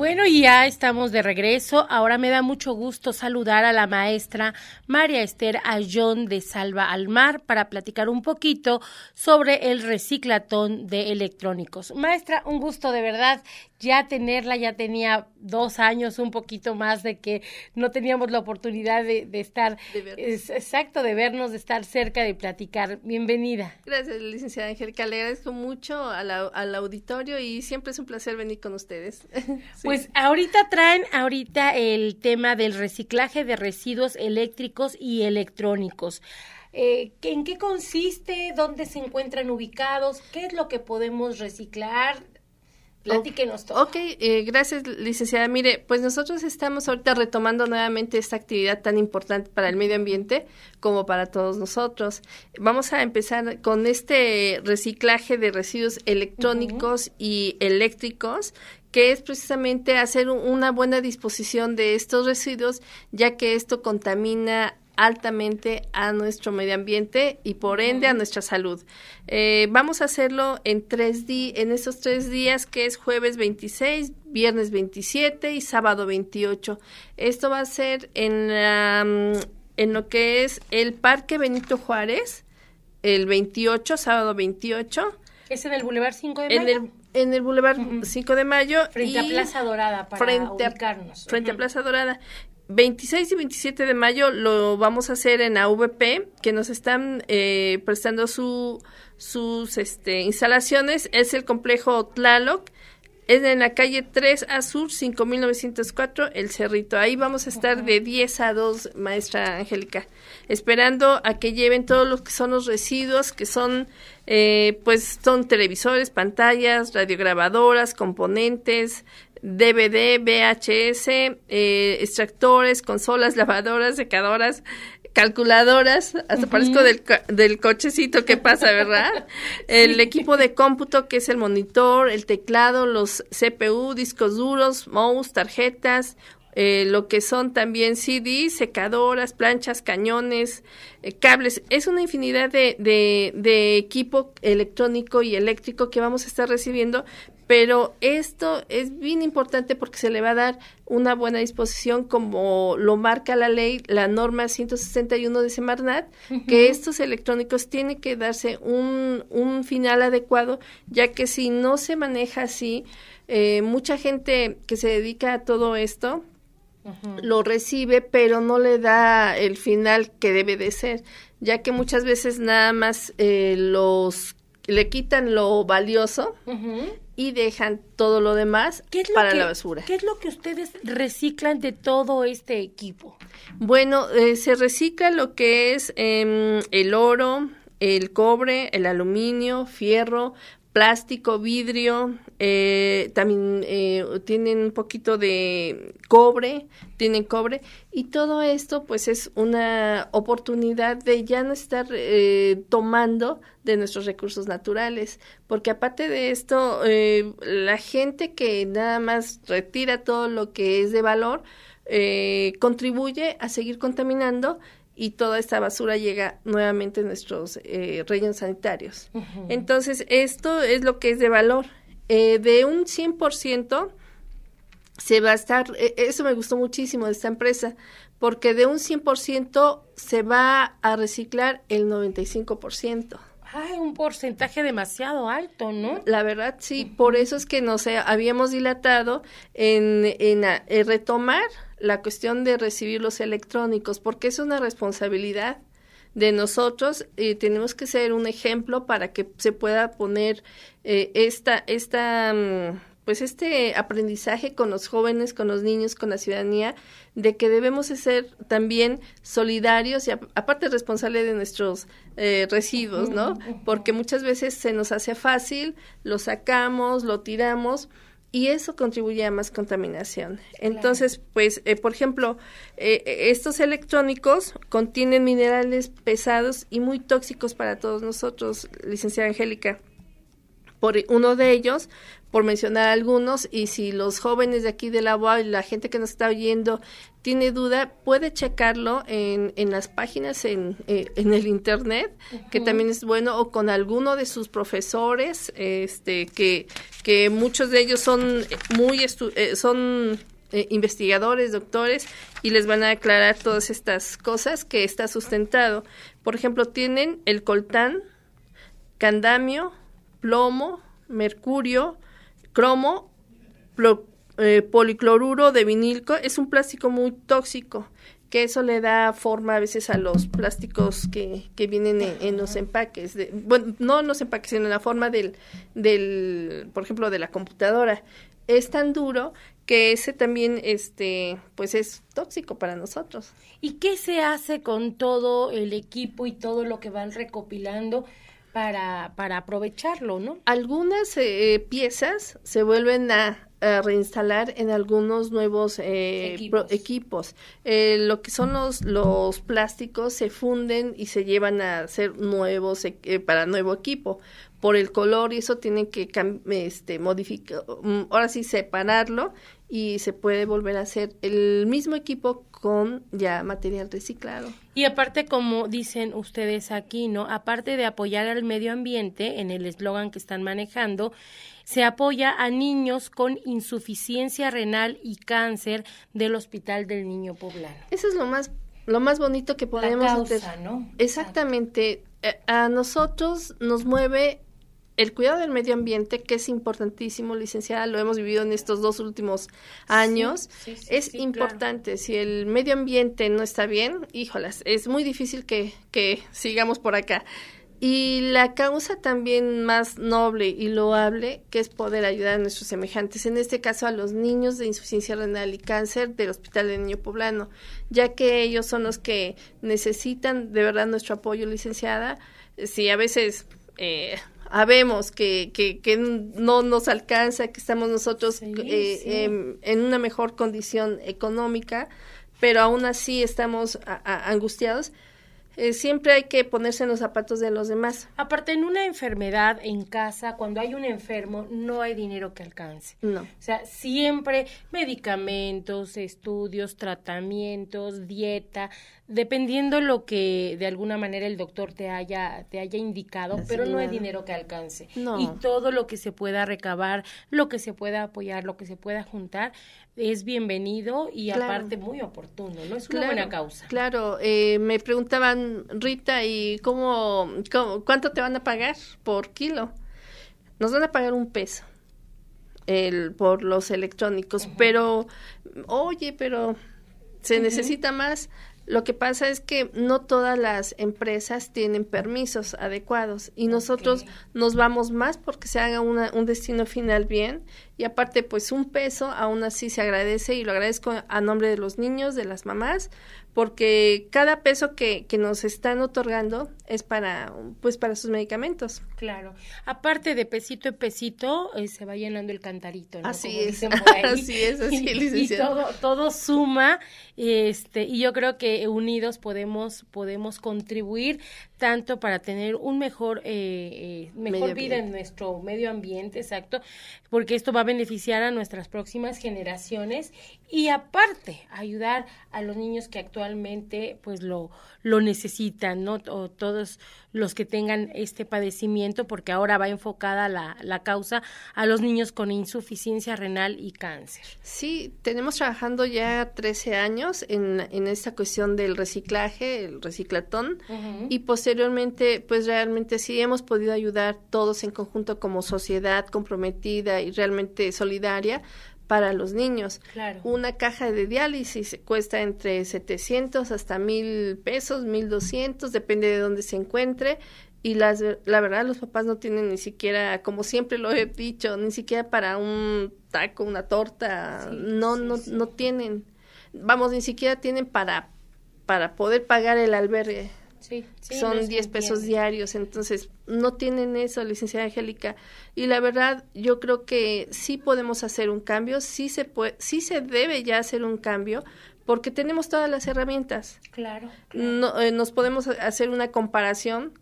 Bueno, y ya estamos de regreso. Ahora me da mucho gusto saludar a la maestra María Esther Ayón de Salva al Mar para platicar un poquito sobre el reciclatón de electrónicos. Maestra, un gusto de verdad ya tenerla, ya tenía dos años, un poquito más de que no teníamos la oportunidad de, estar, exacto, de vernos, de estar cerca, de platicar. Bienvenida. Gracias, licenciada Angélica. Le agradezco mucho al auditorio y siempre es un placer venir con ustedes. Pues ahorita traen ahorita el tema del reciclaje de residuos eléctricos y electrónicos. Eh, ¿En qué consiste? ¿Dónde se encuentran ubicados? ¿Qué es lo que podemos reciclar? Platíquenos todo. Ok, eh, gracias, licenciada. Mire, pues nosotros estamos ahorita retomando nuevamente esta actividad tan importante para el medio ambiente como para todos nosotros. Vamos a empezar con este reciclaje de residuos electrónicos y eléctricos que es precisamente hacer una buena disposición de estos residuos, ya que esto contamina altamente a nuestro medio ambiente y por ende a nuestra salud. Eh, vamos a hacerlo en tres días, en esos tres días que es jueves 26, viernes 27 y sábado 28. Esto va a ser en, mm, en lo que es el Parque Benito Juárez, el 28, sábado 28. ¿Es en el Boulevard 5 de Mayo? En el, en el Boulevard 5 de Mayo. Frente a Plaza Dorada, para frente ubicarnos. frente a Plaza Dorada. 26 y 27 de mayo lo vamos a hacer en AVP, que nos están eh, prestando su, sus este, instalaciones. Es el complejo Tlaloc. Es en la calle 3 a Sur, 5904, El Cerrito. Ahí vamos a estar de 10 a 2, maestra Angélica, esperando a que lleven todos los que son los residuos, que son, eh, pues, son televisores, pantallas, radiograbadoras, componentes, DVD, VHS, eh, extractores, consolas, lavadoras, secadoras, calculadoras, hasta parezco del, del cochecito que pasa, ¿verdad? El equipo de cómputo que es el monitor, el teclado, los CPU, discos duros, mouse, tarjetas, eh, lo que son también CDs, secadoras, planchas, cañones, eh, cables. Es una infinidad de, de, de, equipo electrónico y eléctrico que vamos a estar recibiendo, pero esto es bien importante porque se le va a dar una buena disposición como lo marca la ley, la norma 161 de Semarnat, que estos electrónicos tienen que darse un, un final adecuado, ya que si no se maneja así, eh, mucha gente que se dedica a todo esto, lo recibe, pero no le da el final que debe de ser, ya que muchas veces nada más eh, los le quitan lo valioso y dejan todo lo demás para la basura. ¿Qué es lo que ustedes reciclan de todo este equipo? Bueno, eh, se recicla lo que es em, el oro, el cobre, el aluminio, fierro, plástico, vidrio, eh, también eh, tienen un poquito de cobre, tienen cobre y todo esto pues es una oportunidad de ya no estar eh, tomando de nuestros recursos naturales, porque aparte de esto, la gente que nada más retira todo lo que es de valor, contribuye a seguir contaminando y toda esta basura llega nuevamente a nuestros eh, rellenos sanitarios. Entonces, esto es lo que es de valor. Eh, de un 100%, se va a estar, e, eso me gustó muchísimo de esta empresa, porque de un 100% se va a reciclar el 95%. Ay, un porcentaje demasiado alto, ¿no? La verdad, sí. Por eso es que nos habíamos dilatado en, en, en retomar la cuestión de recibir los electrónicos, porque es una responsabilidad de nosotros y tenemos que ser un ejemplo para que se pueda poner eh, esta, esta, mm, pues este aprendizaje con los jóvenes, con los niños, con la ciudadanía, de que debemos ser también solidarios y aparte responsables de nuestros eh, residuos, ¿no? Porque muchas veces se nos hace fácil, lo sacamos, lo tiramos, y eso contribuye a más contaminación. Entonces, pues, eh, por ejemplo, eh, estos electrónicos contienen minerales pesados y muy tóxicos para todos nosotros, licenciada Angélica. Por uno de ellos, por mencionar algunos, y si los jóvenes de aquí de la UAB y la gente que nos está oyendo tiene duda, puede checarlo en, en las páginas en, eh, en el internet, que también es bueno, o con alguno de sus profesores, este, que, que muchos de ellos son muy eh, son eh, investigadores, doctores, y les van a aclarar todas estas cosas que está sustentado. Por ejemplo, tienen el coltán, candamio, plomo, mercurio, cromo, eh, policloruro de vinilco. Es un plástico muy tóxico que eso le da forma a veces a los plásticos que, que vienen en, los empaques. De, bueno, no en los empaques, sino en la forma del, del, por ejemplo, de la computadora. Es tan duro que ese también, este, pues es tóxico para nosotros. ¿Y qué se hace con todo el equipo y todo lo que van recopilando? Para, para aprovecharlo, ¿no? Algunas eh, piezas se vuelven a, reinstalar en algunos nuevos eh, equipos. Eh, lo que son los, los plásticos se funden y se llevan a ser nuevos para nuevo equipo. Por el color y eso tienen que este, modificar, mm, ahora sí separarlo y se puede volver a hacer el mismo equipo con ya material reciclado. Y aparte, como dicen ustedes aquí, ¿no? Aparte de apoyar al medio ambiente en el eslogan que están manejando, se apoya a niños con insuficiencia renal y cáncer del Hospital del Niño Poblano. Eso es lo más lo más bonito que podemos La causa, ¿no? Exactamente. Eh, a nosotros nos mueve el cuidado del medio ambiente, que es importantísimo, licenciada, lo hemos vivido en estos dos últimos años, es importante. Si el medio ambiente no está bien, híjolas, es muy difícil que, que sigamos por acá. Y la causa también más noble y loable, que es poder ayudar a nuestros semejantes, en este caso a los niños de insuficiencia renal y cáncer del Hospital de Niño Poblano, ya que ellos son los que necesitan de verdad nuestro apoyo, licenciada. Si a veces eh, habemos que, que, que, no nos alcanza, que estamos nosotros eh, em, en una mejor condición económica, pero aún así estamos angustiados. Eh, siempre hay que ponerse en los zapatos de los demás. Aparte, en una enfermedad en casa, cuando hay un enfermo, no hay dinero que alcance. No. O sea, siempre medicamentos, estudios, tratamientos, dieta, dependiendo lo que de alguna manera el doctor te haya te haya indicado, pero no hay dinero que alcance. Y todo lo que se pueda recabar, lo que se pueda apoyar, lo que se pueda juntar es bienvenido y aparte muy oportuno, ¿no? Es una buena causa. Claro, eh, me preguntaban, Rita, ¿y cómo, cuánto te van a pagar por kilo? Nos van a pagar un peso el, por los electrónicos, pero, oye, pero se necesita más. Lo que pasa es que no todas las empresas tienen permisos adecuados y nosotros nos vamos más porque se haga un destino final bien y aparte pues un peso aún así se agradece y lo agradezco a nombre de los niños, de las mamás, porque cada peso que, que nos están otorgando es para pues para sus medicamentos. Claro. Aparte de pesito en pesito eh, se va llenando el cantarito, ¿no? Así es. así es, así y, y todo todo suma este y yo creo que unidos podemos podemos contribuir tanto para tener un mejor eh, eh mejor vida en nuestro medio ambiente, exacto, porque esto va a beneficiar a nuestras próximas generaciones y aparte ayudar a los niños que actualmente pues lo, lo necesitan, ¿no? O todos los que tengan este padecimiento, porque ahora va enfocada la, la causa a los niños con insuficiencia renal y cáncer. Sí, tenemos trabajando ya 13 años en, en esta cuestión del reciclaje, el reciclatón, y posteriormente, pues realmente sí hemos podido ayudar todos en conjunto como sociedad comprometida y realmente solidaria para los niños. Claro. Una caja de diálisis cuesta entre 700 hasta 1000 pesos, 1200, depende de dónde se encuentre. Y las, la verdad, los papás no tienen ni siquiera, como siempre lo he dicho, ni siquiera para un taco, una torta, no, no, no tienen. Vamos, ni siquiera tienen para, para poder pagar el albergue. Sí, son 10 pesos diarios, entonces no tienen eso, licenciada Angélica. Y la verdad, yo creo que sí podemos hacer un cambio, sí se puede, sí se debe ya hacer un cambio, porque tenemos todas las herramientas. Claro. No, eh, nos podemos hacer una comparación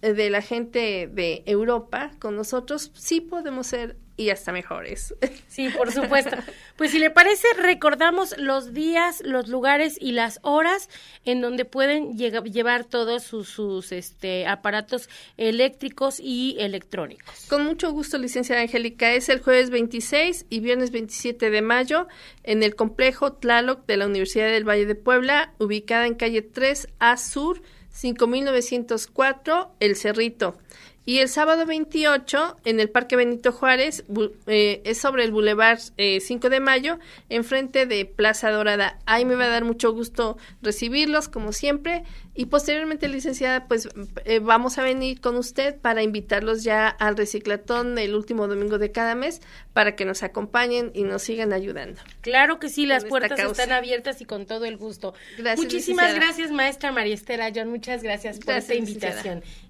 de la gente de Europa con nosotros, sí podemos ser y hasta mejores. Sí, por supuesto. Pues si le parece, recordamos los días, los lugares y las horas en donde pueden llevar todos sus, sus este, aparatos eléctricos y electrónicos. Con mucho gusto, licenciada Angélica. Es el jueves 26 y viernes 27 de mayo en el complejo Tlaloc de la Universidad del Valle de Puebla, ubicada en calle 3 A Sur, 5904, El Cerrito. Y el sábado 28, en el Parque Benito Juárez, eh, es sobre el Boulevard 5 eh, de Mayo, enfrente de Plaza Dorada. Ahí me va a dar mucho gusto recibirlos, como siempre. Y posteriormente, licenciada, pues eh, vamos a venir con usted para invitarlos ya al reciclatón el último domingo de cada mes para que nos acompañen y nos sigan ayudando. Claro que sí, las puertas están abiertas y con todo el gusto. Muchísimas gracias, maestra María Estera John. Muchas gracias por esta invitación.